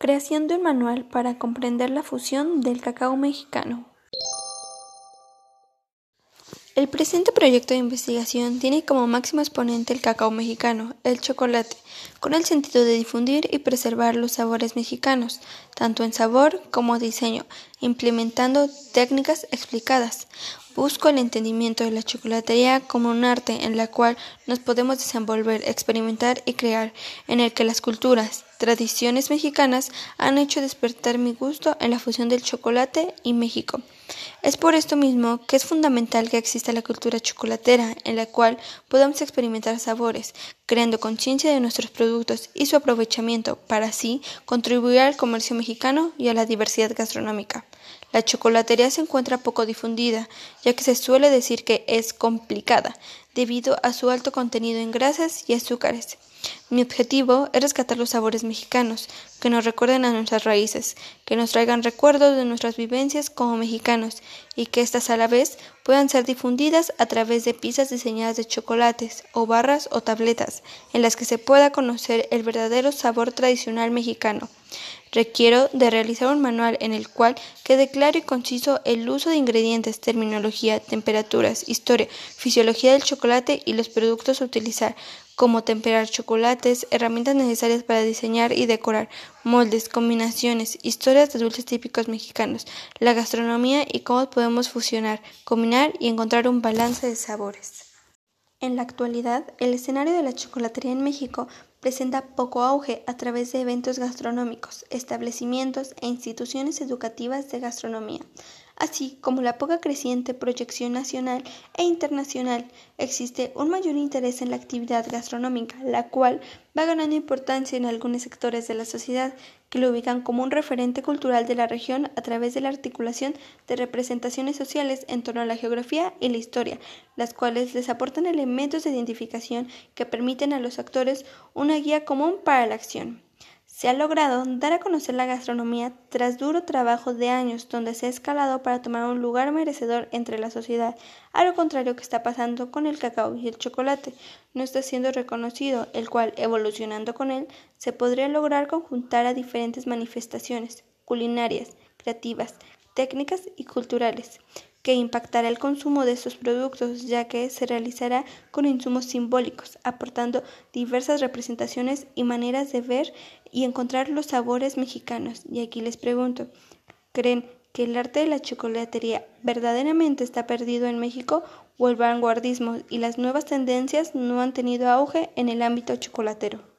Creación de un manual para comprender la fusión del cacao mexicano. El presente proyecto de investigación tiene como máximo exponente el cacao mexicano, el chocolate, con el sentido de difundir y preservar los sabores mexicanos, tanto en sabor como diseño, implementando técnicas explicadas. Busco el entendimiento de la chocolatería como un arte en la cual nos podemos desenvolver, experimentar y crear, en el que las culturas, tradiciones mexicanas han hecho despertar mi gusto en la fusión del chocolate y México. Es por esto mismo que es fundamental que exista la cultura chocolatera, en la cual podamos experimentar sabores, creando conciencia de nuestros productos y su aprovechamiento para así contribuir al comercio mexicano y a la diversidad gastronómica. La chocolatería se encuentra poco difundida, ya que se suele decir que es complicada, debido a su alto contenido en grasas y azúcares. Mi objetivo es rescatar los sabores mexicanos, que nos recuerden a nuestras raíces, que nos traigan recuerdos de nuestras vivencias como mexicanos y que éstas a la vez puedan ser difundidas a través de piezas diseñadas de chocolates o barras o tabletas en las que se pueda conocer el verdadero sabor tradicional mexicano. Requiero de realizar un manual en el cual quede claro y conciso el uso de ingredientes, terminología, temperaturas, historia, fisiología del chocolate y los productos a utilizar, como temperar chocolates, herramientas necesarias para diseñar y decorar, moldes, combinaciones, historias de dulces típicos mexicanos, la gastronomía y cómo podemos fusionar, combinar y encontrar un balance de sabores. En la actualidad, el escenario de la chocolatería en México presenta poco auge a través de eventos gastronómicos, establecimientos e instituciones educativas de gastronomía, así como la poca creciente proyección nacional e internacional. Existe un mayor interés en la actividad gastronómica, la cual va ganando importancia en algunos sectores de la sociedad que lo ubican como un referente cultural de la región a través de la articulación de representaciones sociales en torno a la geografía y la historia, las cuales les aportan elementos de identificación que permiten a los actores una guía común para la acción. Se ha logrado dar a conocer la gastronomía tras duro trabajo de años donde se ha escalado para tomar un lugar merecedor entre la sociedad, a lo contrario que está pasando con el cacao y el chocolate, no está siendo reconocido, el cual, evolucionando con él, se podría lograr conjuntar a diferentes manifestaciones culinarias, creativas, técnicas y culturales que impactará el consumo de estos productos, ya que se realizará con insumos simbólicos, aportando diversas representaciones y maneras de ver y encontrar los sabores mexicanos. Y aquí les pregunto, ¿creen que el arte de la chocolatería verdaderamente está perdido en México o el vanguardismo y las nuevas tendencias no han tenido auge en el ámbito chocolatero?